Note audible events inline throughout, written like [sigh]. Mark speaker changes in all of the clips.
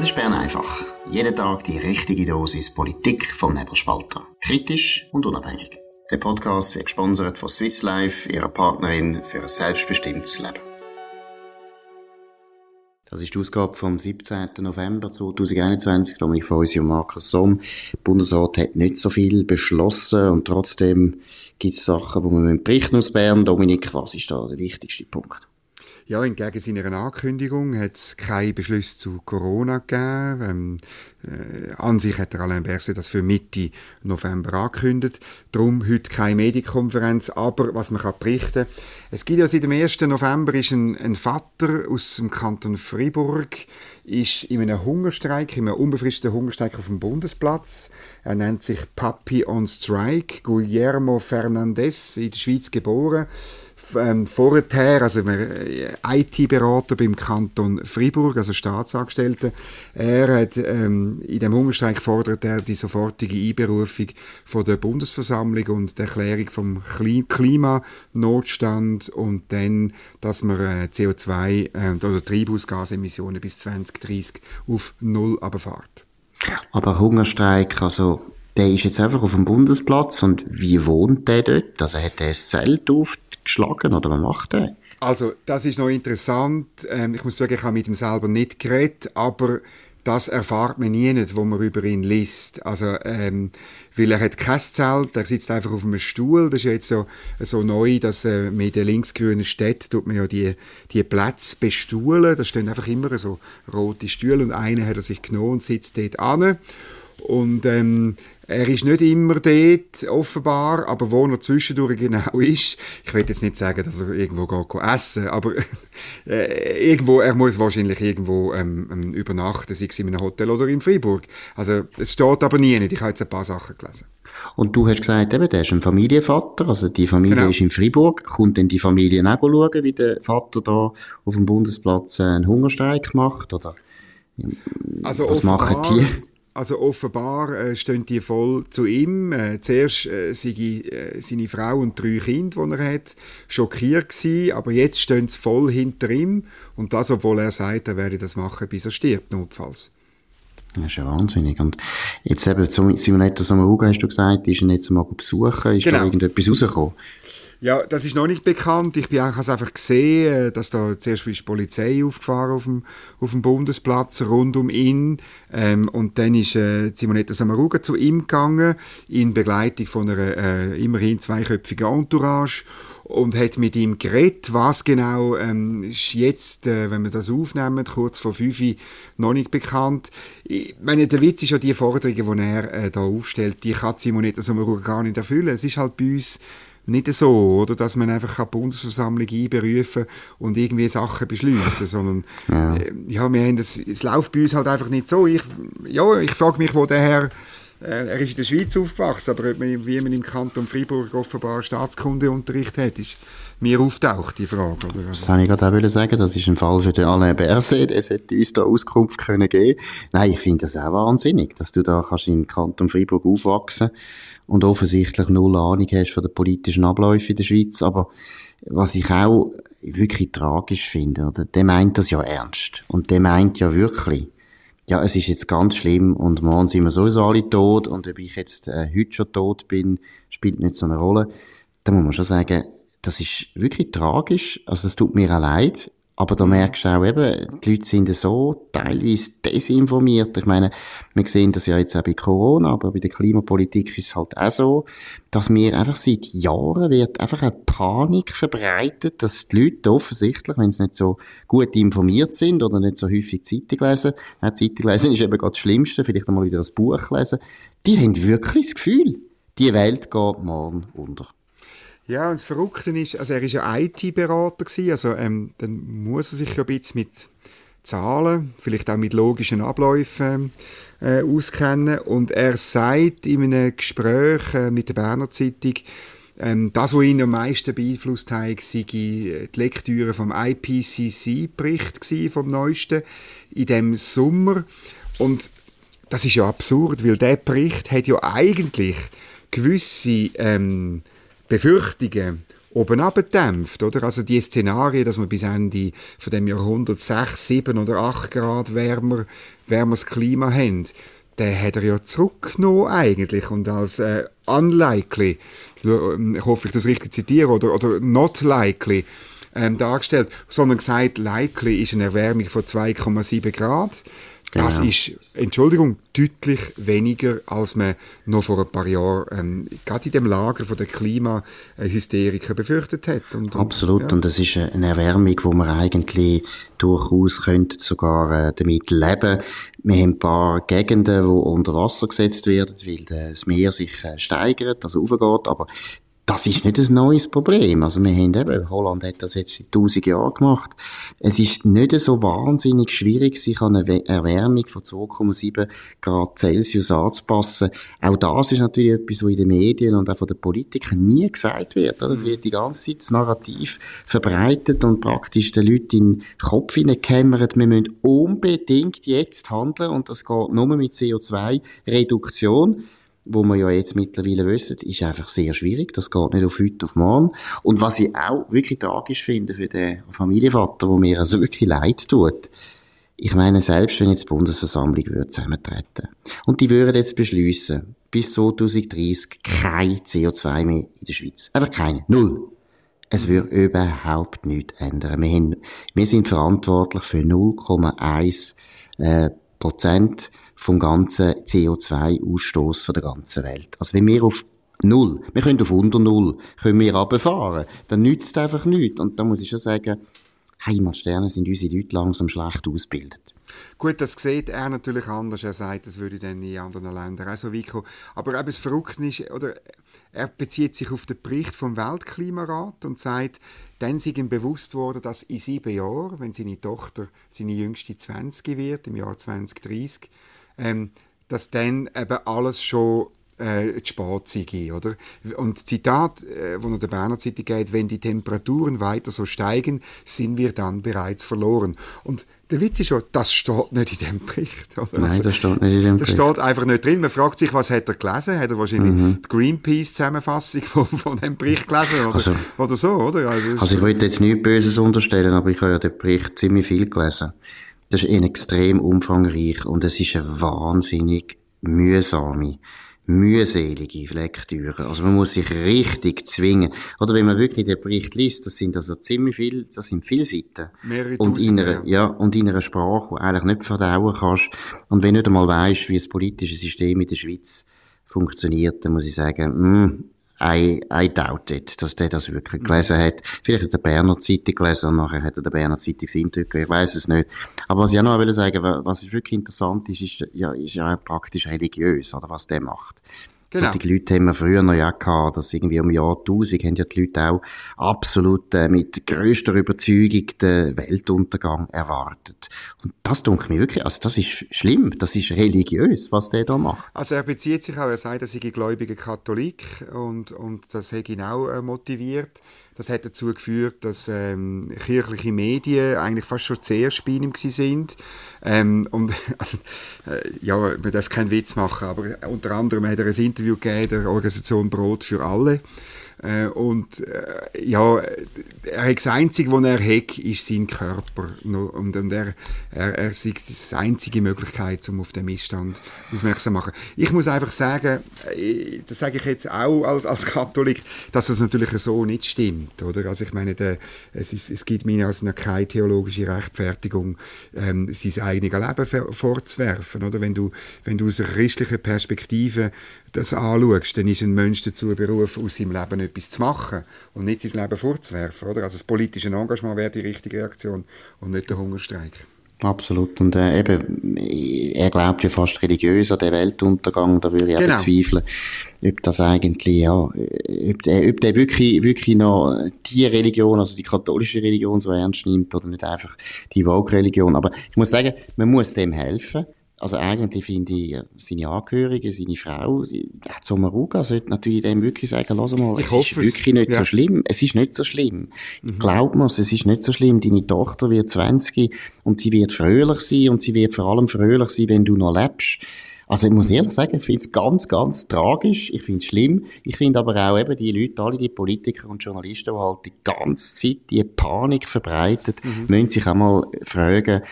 Speaker 1: Das ist Bern einfach. Jeden Tag die richtige Dosis Politik vom Nebelspalter. Kritisch und unabhängig. Der Podcast wird gesponsert von Swiss Life, ihrer Partnerin für ein selbstbestimmtes Leben. Das ist die Ausgabe vom 17. November 2021. Dominik Feusi und Markus Somm. Der Bundesrat hat nicht so viel beschlossen und trotzdem gibt es Sachen, die man berichten aus Bern. Dominik, was ist da der wichtigste Punkt?
Speaker 2: Ja, entgegen seiner Ankündigung hat es keine Beschlüsse zu Corona gegeben. Ähm, äh, an sich hat der Alain Berset das für Mitte November angekündigt. Darum heute keine Medienkonferenz. Aber was man kann berichten es gibt ja seit dem 1. November ist ein, ein Vater aus dem Kanton Fribourg ist in einem Hungerstreik, in einem unbefristeten Hungerstreik auf dem Bundesplatz. Er nennt sich Papi on Strike, Guillermo Fernandez, in der Schweiz geboren ähm, vorher, also äh, IT-Berater beim Kanton Fribourg, also Staatsangestellter, er hat ähm, in dem Hungerstreik fordert er die sofortige Einberufung von der Bundesversammlung und die Erklärung vom Klimanotstand und dann, dass man äh, CO2 äh, oder Treibhausgasemissionen bis 2030 auf null abfahrt.
Speaker 1: Aber Hungerstreik, also der ist jetzt einfach auf dem Bundesplatz und wie wohnt der dort? Also hat er ein Zelt auf geschlagen oder was macht er?
Speaker 2: Also, das ist noch interessant. Ähm, ich muss sagen, ich habe mit ihm selber nicht geredet, aber das erfahrt man nie nicht, wo man über ihn liest. Also, ähm, weil er hat kein Zelt, er sitzt einfach auf einem Stuhl. Das ist jetzt so, so neu, dass äh, mit den linksgrünen Städten tut man ja die, die Plätze bestuhlen. Da stehen einfach immer so rote Stühle und einer hat er sich genommen und sitzt dort an. Und ähm, er ist nicht immer dort, offenbar, aber wo er zwischendurch genau [laughs] ist, ich will jetzt nicht sagen, dass er irgendwo geht essen aber [laughs] äh, irgendwo, er muss wahrscheinlich irgendwo ähm, ähm, übernachten, sei es in einem Hotel oder in Freiburg. Also es steht aber nie nicht, ich habe jetzt ein paar Sachen gelesen.
Speaker 1: Und du hast gesagt, eben, der ist ein Familienvater, also die Familie genau. ist in Freiburg. Kommt denn die Familie auch schauen, wie der Vater da auf dem Bundesplatz einen Hungerstreik macht? Oder
Speaker 2: also was machen die? Also offenbar äh, stehen die voll zu ihm. Äh, zuerst äh, sei, äh, seine Frau und drei Kinder, die er hat, schockiert gewesen, aber jetzt stehen sie voll hinter ihm und das, obwohl er sagt, er werde das machen, bis er stirbt, notfalls.
Speaker 1: Das ist ja wahnsinnig. Und jetzt eben, Simonetta Sommaruga, hast du gesagt, ist er jetzt mal besuchen, ist genau. da irgendetwas rausgekommen?
Speaker 2: Ja, das ist noch nicht bekannt. Ich habe es einfach gesehen, äh, dass da zuerst die Polizei aufgefahren auf dem, auf dem Bundesplatz rund um ihn. Ähm, und dann ist äh, Simonetta Samaruga zu ihm gegangen, in Begleitung von einer äh, immerhin zweiköpfigen Entourage und hat mit ihm geredet. Was genau ähm, ist jetzt, äh, wenn wir das aufnehmen, kurz vor fünf noch nicht bekannt. Ich meine, der Witz ist ja die Forderungen, die er äh, da aufstellt, die kann Simonetta Sommaruga gar nicht erfüllen. Es ist halt bei uns nicht so, oder, dass man einfach eine Bundesversammlung einberufen und irgendwie Sachen beschließen, sondern ja, äh, ja wir haben das, es läuft bei uns halt einfach nicht so. Ich, ja, ich frage mich, wo der Herr äh, er ist in der Schweiz aufgewachsen, aber wie man im Kanton Freiburg offenbar Staatskundeunterricht hat, ist mir auftaucht, die Frage. Oder?
Speaker 1: Das wollte ich gerade auch sagen, das ist ein Fall für den Alain Berset, es hätte uns da Auskunft können geben Nein, ich finde das auch wahnsinnig, dass du da kannst im Kanton Freiburg aufwachsen und offensichtlich null Ahnung hast von den politischen Abläufen in der Schweiz, aber was ich auch wirklich tragisch finde, oder? der meint das ja ernst und der meint ja wirklich, ja, es ist jetzt ganz schlimm und morgen sind wir sowieso alle tot und ob ich jetzt äh, heute schon tot bin, spielt nicht so eine Rolle. Da muss man schon sagen, das ist wirklich tragisch. Also das tut mir auch leid. Aber da merkst du auch eben, die Leute sind so teilweise desinformiert. Ich meine, wir sehen das ja jetzt auch bei Corona, aber bei der Klimapolitik ist es halt auch so, dass mir einfach seit Jahren wird einfach eine Panik verbreitet, dass die Leute offensichtlich, wenn sie nicht so gut informiert sind oder nicht so häufig Zeitung lesen, ja, Zeitung lesen [laughs] ist eben gerade das Schlimmste, vielleicht einmal wieder das Buch lesen, die haben wirklich das Gefühl, die Welt geht morgen unter.
Speaker 2: Ja, und das Verrückte ist, also er ist ja IT-Berater also ähm, dann muss er sich ja ein bisschen mit Zahlen, vielleicht auch mit logischen Abläufen äh, auskennen. Und er sagt in einem Gespräch äh, mit der Berner Zeitung, ähm, das, was ihn am meisten beeinflusst hat, sei die Lektüre vom IPCC-Bericht vom neuesten in dem Sommer. Und das ist ja absurd, weil der Bericht hat ja eigentlich gewisse ähm, Befürchtungen oben abgedämpft, oder? Also die Szenarien, dass wir bis Ende von dem Jahrhundert 6, 7 oder 8 Grad wärmer, wärmeres Klima haben, der hat er ja zurückgenommen eigentlich und als äh, unlikely, ich hoffe, ich das richtig zitiere, oder, oder not likely, ähm, dargestellt, sondern gesagt, likely ist eine Erwärmung von 2,7 Grad. Das genau. ist, Entschuldigung, deutlich weniger, als man noch vor ein paar Jahren ähm, gerade in dem Lager von der Klimahysteriker befürchtet hat.
Speaker 1: Und, Absolut, und, ja. und das ist eine Erwärmung, wo man eigentlich durchaus könnte sogar äh, damit leben. Wir haben ein paar Gegenden, die unter Wasser gesetzt werden, weil das Meer sich äh, steigert, also aufgeht, aber das ist nicht ein neues Problem. Also wir haben eben, Holland hat das jetzt seit tausend Jahren gemacht. Es ist nicht so wahnsinnig schwierig, sich an eine Erwärmung von 2,7 Grad Celsius anzupassen. Auch das ist natürlich etwas, was in den Medien und auch von den Politikern nie gesagt wird. Es wird die ganze Zeit das Narrativ verbreitet und praktisch den Leuten in den Kopf hineingekämmert, wir müssen unbedingt jetzt handeln und das geht nur mit CO2-Reduktion wo wir ja jetzt mittlerweile wissen, ist einfach sehr schwierig. Das geht nicht auf heute auf morgen. Und was ich auch wirklich tragisch finde für den Familienvater, wo mir also wirklich leid tut, ich meine, selbst wenn jetzt die Bundesversammlung würde zusammentreten und die würden jetzt beschließen, bis 2030 kein CO2 mehr in der Schweiz. Einfach keine. Null. Es würde überhaupt nichts ändern. Wir, haben, wir sind verantwortlich für 0,1 äh, Prozent vom ganzen CO2-Ausstoß von der ganzen Welt. Also wenn wir auf Null, wir können auf unter Null, können wir runterfahren, dann nützt es einfach nichts. Und da muss ich schon sagen, Heimatsterne sind unsere Leute langsam schlecht ausgebildet.
Speaker 2: Gut, das sieht er natürlich anders. Er sagt, das würde dann in anderen Ländern auch so weit kommen. Aber eben das Verrückte ist, oder, er bezieht sich auf den Bericht vom Weltklimarat und sagt, dann sei ihm bewusst worden, dass in sieben Jahren, wenn seine Tochter, seine jüngste 20 wird, im Jahr 2030, ähm, dass dann eben alles schon äh, zu spät sei, oder? Und Zitat, äh, wo noch der Berner Zeitung geht, wenn die Temperaturen weiter so steigen, sind wir dann bereits verloren. Und der Witz ist schon, das steht nicht in dem Bericht. Oder?
Speaker 1: Nein, also, das steht nicht in dem
Speaker 2: Bericht. Das steht einfach nicht drin. Man fragt sich, was hat er gelesen? Hat er wahrscheinlich mhm. die Greenpeace-Zusammenfassung von, von dem Bericht gelesen? Oder, also, oder so, oder?
Speaker 1: Also, also ich wollte jetzt nichts Böses unterstellen, aber ich habe ja den Bericht ziemlich viel gelesen. Das ist extrem umfangreich und es ist eine wahnsinnig mühsame, mühselige Lektüre. Also man muss sich richtig zwingen. Oder wenn man wirklich den Bericht liest, das sind also ziemlich viel, das sind viele Seiten.
Speaker 2: Mehrere
Speaker 1: und in einer, ja, und in einer Sprache, die eigentlich nicht verdauen kannst. Und wenn du nicht einmal weißt, wie das politische System in der Schweiz funktioniert, dann muss ich sagen, mh, hm, I, I doubt it, dass der das wirklich gelesen hat. Vielleicht hat er Berner Zeitung gelesen und nachher hat er der Berner Zeitung Eindrücke, ich weiß es nicht. Aber was ich auch noch will sagen, was wirklich interessant ist, ist ja, ist ja praktisch religiös, oder was der macht. Genau. Solche Leute haben wir früher noch ja gehabt, dass irgendwie um Jahr 1000 haben ja die Leute auch absolut äh, mit größter Überzeugung den Weltuntergang erwartet. Und das denke mir wirklich, also das ist schlimm, das ist religiös, was der da macht.
Speaker 2: Also er bezieht sich auch, er sagt, er sei gläubiger Katholik und, und das hat ihn auch äh, motiviert. Das hat dazu geführt, dass ähm, kirchliche Medien eigentlich fast schon sehr ihm sind. Ähm, und [laughs] also, äh, ja, man darf keinen Witz machen, aber unter anderem hat er ein Interview gegeben der Organisation Brot für alle. Äh, und äh, ja, er das Einzige, was er hat, ist sein Körper. Und, und er, er, er sieht die einzige Möglichkeit, um auf den Missstand aufmerksam zu machen. Ich muss einfach sagen, äh, das sage ich jetzt auch als, als Katholik, dass das natürlich so nicht stimmt. Oder? Also ich meine, der, es, ist, es gibt mir also keine theologische Rechtfertigung, ähm, sein eigenes Leben vorzuwerfen. Oder? Wenn, du, wenn du aus einer christlichen Perspektive das anschaust, dann ist ein Mensch dazu berufen, aus seinem Leben etwas zu machen und nicht sein Leben vorzuwerfen. Oder? Also das politische Engagement wäre die richtige Reaktion und nicht der Hungerstreik.
Speaker 1: Absolut. Und äh, eben, er glaubt ja fast religiös an den Weltuntergang, da würde ich genau. auch bezweifeln, ob das eigentlich, ja, ob der, ob der wirklich, wirklich noch die Religion, also die katholische Religion so ernst nimmt oder nicht einfach die Vogue-Religion. Aber ich muss sagen, man muss dem helfen. Also eigentlich finde ich, äh, seine Angehörigen, seine Frau, der Sommaruga sollte natürlich dem wirklich sagen, lass mal, ich es ist wirklich nicht ja. so schlimm. Es ist nicht so schlimm. Mhm. Glaub mir, es ist nicht so schlimm. Deine Tochter wird 20 und sie wird fröhlich sein und sie wird vor allem fröhlich sein, wenn du noch lebst. Also ich muss ehrlich sagen, ich finde es ganz, ganz tragisch. Ich finde es schlimm. Ich finde aber auch eben die Leute, alle die Politiker und Journalisten, die halt die ganze Zeit die Panik verbreiten, mhm. müssen sich auch mal fragen,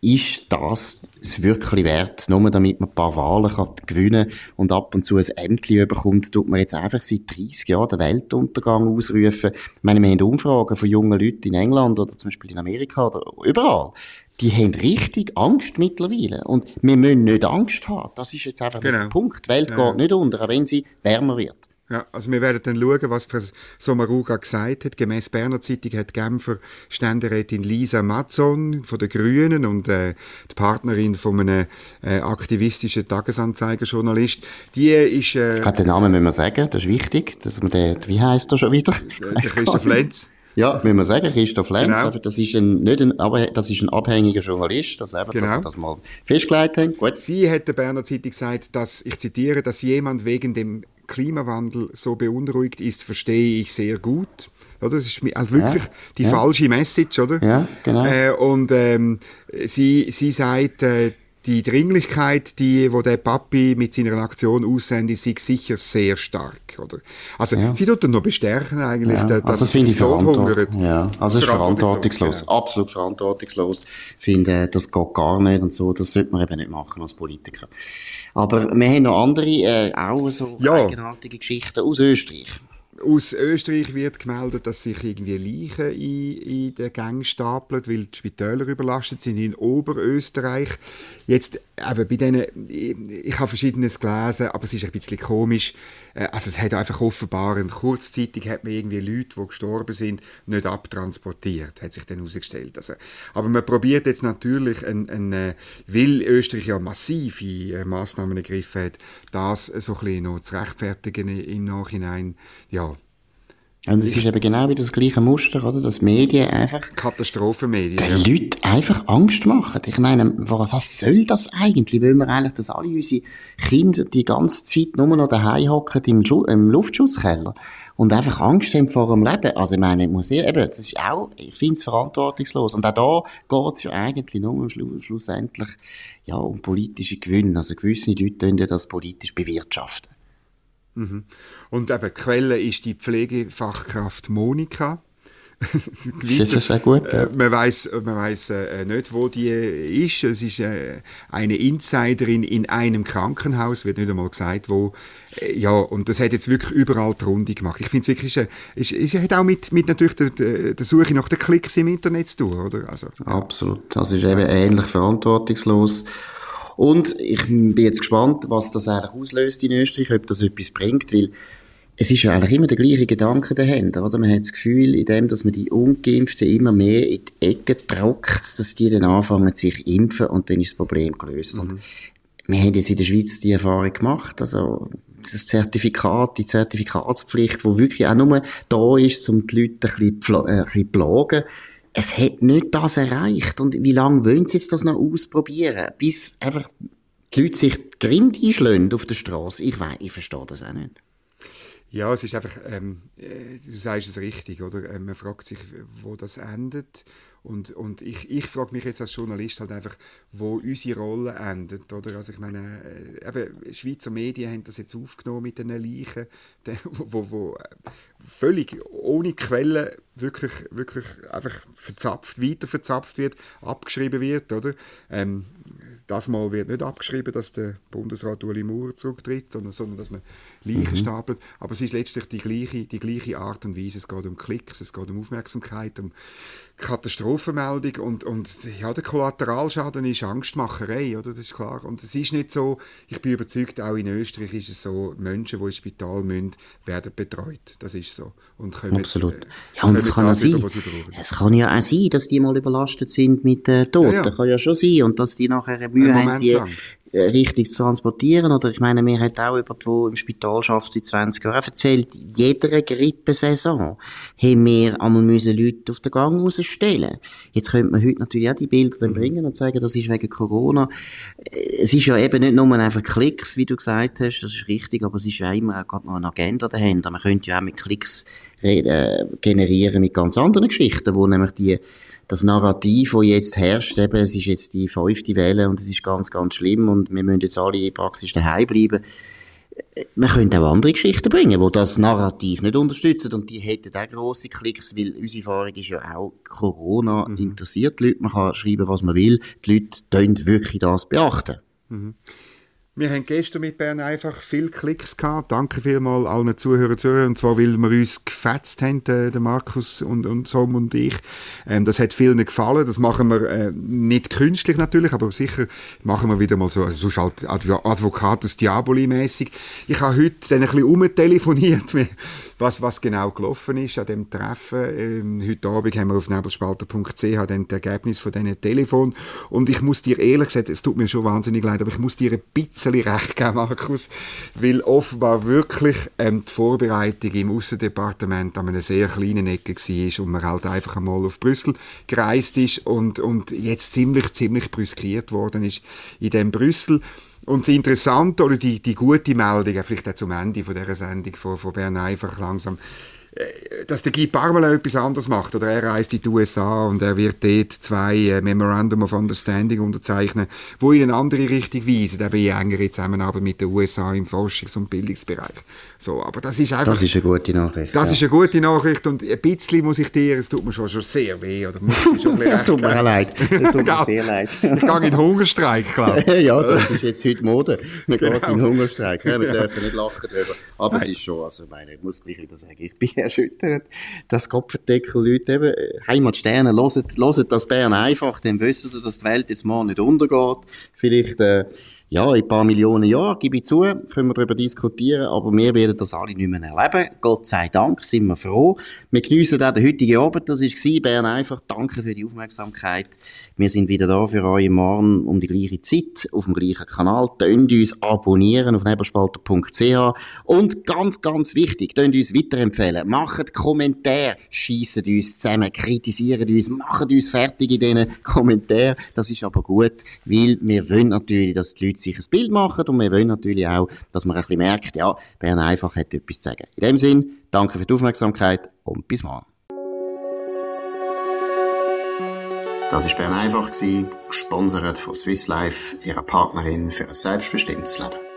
Speaker 1: ist das es wirklich wert, nur damit man ein paar Wahlen kann gewinnen und ab und zu ein Ämtchen bekommt, tut man jetzt einfach seit 30 Jahren den Weltuntergang ausrufen. Ich meine, wir haben Umfragen von jungen Leuten in England oder zum Beispiel in Amerika oder überall. Die haben richtig Angst mittlerweile. Und wir müssen nicht Angst haben. Das ist jetzt einfach genau. der Punkt. Die Welt ja. geht nicht unter, auch wenn sie wärmer wird.
Speaker 2: Ja, also wir werden dann schauen, was Sommaruga gesagt hat. Gemäss Berner Zeitung hat Genfer Ständerätin Lisa Mazzon von den Grünen und äh, die Partnerin von einem äh, aktivistischen Tagesanzeigerjournalist, die ist... Äh,
Speaker 1: den Namen müssen wir sagen, das ist wichtig, dass man den, wie heißt er schon wieder?
Speaker 2: Der [laughs] Christoph Lenz.
Speaker 1: Ja, müssen wir sagen, Christoph Lenz, genau. das ist ein, nicht ein, aber das ist ein abhängiger Journalist, das einfach, genau. das mal festgelegt haben.
Speaker 2: Gut. Sie hat der Berner Zeitung gesagt, dass, ich zitiere, dass jemand wegen dem Klimawandel so beunruhigt ist, verstehe ich sehr gut. Oder? Das ist also wirklich ja, die ja. falsche Message, oder?
Speaker 1: Ja, genau.
Speaker 2: Äh, und ähm, sie, sie sagt, äh, die Dringlichkeit, die, wo der Papi mit seiner Aktion aussendet, ist sicher sehr stark, oder? Also, ja. sie tut dann noch bestärken eigentlich, ja.
Speaker 1: dass also, das finde ich verantwort ja. Also, es ist verantwortungslos. Genau. Absolut verantwortungslos. Ich finde, das geht gar nicht und so. Das sollte man eben nicht machen als Politiker. Aber wir haben noch andere, äh, auch so ja. eigenartige Geschichten aus Österreich.
Speaker 2: Aus Österreich wird gemeldet, dass sich irgendwie Leichen in, in den Gängen stapeln, weil die Spitäler überlastet sind in Oberösterreich. Jetzt, eben bei denen, ich, ich habe Verschiedenes gelesen, aber es ist ein bisschen komisch. Äh, also es hat einfach offenbar, kurzzeitig hat man irgendwie Leute, die gestorben sind, nicht abtransportiert, hat sich dann herausgestellt. Also, aber man probiert jetzt natürlich, ein, ein, äh, weil Österreich ja massive äh, Massnahmen ergriffen hat, das so ein bisschen noch zu rechtfertigen im Nachhinein, ja,
Speaker 1: und es ist eben genau wie das gleiche Muster, oder? Dass Medien einfach...
Speaker 2: Katastrophenmedien.
Speaker 1: Den ja. Leuten einfach Angst machen. Ich meine, was soll das eigentlich? Wollen wir eigentlich, dass alle unsere Kinder die ganze Zeit nur noch daheim hocken im, im Luftschusskeller und einfach Angst haben vor dem Leben? Also ich meine, ich muss ich, eben, das ist auch, ich finde es verantwortungslos. Und auch da geht es ja eigentlich nur um Schlu schlussendlich ja, um politische Gewinne. Also gewisse Leute können ja das politisch bewirtschaften.
Speaker 2: Mhm. Und eben, Quelle ist die Pflegefachkraft Monika. [laughs]
Speaker 1: das ist sehr gut. Ja.
Speaker 2: Äh, man weiß man weiß äh, nicht, wo die ist. Es ist äh, eine Insiderin in einem Krankenhaus, wird nicht einmal gesagt, wo. Äh, ja, und das hat jetzt wirklich überall die Runde gemacht. Ich finde es wirklich, äh, es, es hat auch mit, mit natürlich der, der Suche nach den Klicks im Internet zu tun, oder? Also,
Speaker 1: ja. Absolut. Das ist eben ähnlich verantwortungslos. Und ich bin jetzt gespannt, was das eigentlich auslöst in Österreich, ob das etwas bringt, weil es ist ja eigentlich immer der gleiche Gedanke dahinter, oder? Man hat das Gefühl, in dem, dass man die Ungeimpften immer mehr in die Ecke drückt, dass die dann anfangen, sich impfen und dann ist das Problem gelöst. Mhm. Und wir haben jetzt in der Schweiz die Erfahrung gemacht, also das Zertifikat, die Zertifikatspflicht, wo wirklich auch nur da ist, um die Leute ein bisschen, äh, ein bisschen plagen es hat nicht das erreicht. Und wie lange wollen sie jetzt das noch ausprobieren? Bis einfach die Leute sich Grind einschlagen auf der Straße? Ich weiß, ich verstehe das auch nicht.
Speaker 2: Ja, es ist einfach, ähm, äh, du sagst es richtig, oder? Ähm, man fragt sich, wo das endet. Und, und ich, ich frage mich jetzt als Journalist halt einfach, wo unsere Rolle endet. Oder? Also ich meine, äh, eben, Schweizer Medien haben das jetzt aufgenommen mit den Leichen, [laughs] die, wo, wo völlig ohne Quellen wirklich, wirklich einfach verzapft, weiter verzapft wird, abgeschrieben wird. Oder? Ähm, das Mal wird nicht abgeschrieben, dass der Bundesrat Uli Maurer zurücktritt, sondern, sondern dass man Leichen mhm. stapelt. Aber es ist letztlich die gleiche, die gleiche Art und Weise. Es geht um Klicks, es geht um Aufmerksamkeit, um Katastrophenmeldung und, und ja, der Kollateralschaden ist Angstmacherei, oder? Das ist klar. Und es ist nicht so, ich bin überzeugt, auch in Österreich ist es so, Menschen, die ins Spital müssen, werden betreut. Das ist so.
Speaker 1: Und können Absolut. Äh, ja, und es kann ja sein, es kann ja auch sein, dass die mal überlastet sind mit äh, Toten. Ja, ja. Kann ja schon sein. Und dass die nachher Mühe haben, die, lang. Äh, richtig zu transportieren. Oder ich meine, mir hat auch jemand, der im Spital schafft seit 20 Jahren, erzählt, jeder Grippesaison haben wir einmal müssen Leute auf den Gang rausstellen. Jetzt könnte man heute natürlich auch die Bilder dann mhm. bringen und sagen, das ist wegen Corona. Äh, es ist ja eben nicht nur einfach Klicks, wie du gesagt hast, das ist richtig, aber es ist ja immer auch gerade noch eine Agenda dahinter. Man könnte ja auch mit Klicks reden, äh, generieren mit ganz anderen Geschichten, wo nämlich die das Narrativ, das jetzt herrscht, eben, es ist jetzt die fünfte Welle und es ist ganz, ganz schlimm und wir müssen jetzt alle praktisch daheim bleiben. Man könnte auch andere Geschichten bringen, die das Narrativ nicht unterstützen und die hätten auch grosse Klicks, weil unsere Erfahrung ist ja auch, Corona mhm. interessiert die Leute, man kann schreiben, was man will, die Leute tun wirklich das beachten. Mhm.
Speaker 2: Wir haben gestern mit Bern einfach viele Klicks gehabt. Danke vielmals allen Zuhörern Zuhörern. Und zwar, weil wir uns gefetzt haben, der Markus und, und Tom und ich. Ähm, das hat vielen gefallen. Das machen wir äh, nicht künstlich natürlich, aber sicher machen wir wieder mal so, also sonst halt Advocatus Diaboli mäßig. Ich habe heute dann ein bisschen umtelefoniert [laughs] was, was genau gelaufen ist an dem Treffen. Ähm, heute Abend haben wir auf nebelspalter.ch das Ergebnis von diesen Telefon. Und ich muss dir ehrlich sagen, es tut mir schon wahnsinnig leid, aber ich muss dir ein bisschen recht geben, Markus, weil offenbar wirklich ähm, die Vorbereitung im Aussendepartement an einer sehr kleinen Ecke war und man halt einfach einmal auf Brüssel gereist ist und, und jetzt ziemlich, ziemlich brüskiert worden ist in dem Brüssel. Und das Interessante oder die, die gute Meldung, vielleicht auch zum Ende von dieser Sendung von, von Bern einfach langsam, dass der Guy Parmelin etwas anderes macht. Oder er reist in die USA und er wird dort zwei äh, Memorandum of Understanding unterzeichnen, wo in eine andere Richtung weisen, eben in engere Zusammenarbeit mit den USA im Forschungs- und Bildungsbereich. So, aber das ist einfach...
Speaker 1: Das ist eine gute Nachricht.
Speaker 2: Das ja. ist eine gute Nachricht und ein bisschen muss ich dir, es tut mir schon, schon sehr weh, oder muss
Speaker 1: ich schon [laughs] Es tut mir auch leid. Es tut mir [laughs] sehr leid.
Speaker 2: ich gehe in den Hungerstreik, glaube [laughs]
Speaker 1: ich. ja, das ist jetzt heute Mode. Wir genau. gehen in den Hungerstreik. Ja, wir dürfen nicht lachen darüber. Aber Nein. es ist schon, also ich meine, ich muss gleich wieder sagen, ich bin erschüttert, dass Kopfendeckel-Leute eben, äh, Heimatsterne, hören das Bern einfach, dann wissen sie, dass die Welt jetzt mal nicht untergeht. Vielleicht, äh, ja, in ein paar Millionen Jahren, gebe ich zu, können wir darüber diskutieren, aber wir werden das alle nicht mehr erleben. Gott sei Dank, sind wir froh. Wir geniessen auch den heutigen Abend, das war Bern einfach. Danke für die Aufmerksamkeit. Wir sind wieder da für euch morgen um die gleiche Zeit, auf dem gleichen Kanal. Tönt uns abonnieren auf nebelspalter.ch und ganz, ganz wichtig, tönt uns weiterempfehlen. Macht Kommentare, schiessen uns zusammen, kritisieren uns, machen uns fertig in diesen Kommentaren. Das ist aber gut, weil wir wollen natürlich, dass die Leute Leute sich ein Bild machen und wir wollen natürlich auch, dass man ein bisschen merkt, ja, Bern einfach hat etwas zu sagen. In dem Sinn, danke für die Aufmerksamkeit und bis morgen. Das war Bern einfach, gesponsert von Swiss Life, ihrer Partnerin für ein selbstbestimmtes Leben.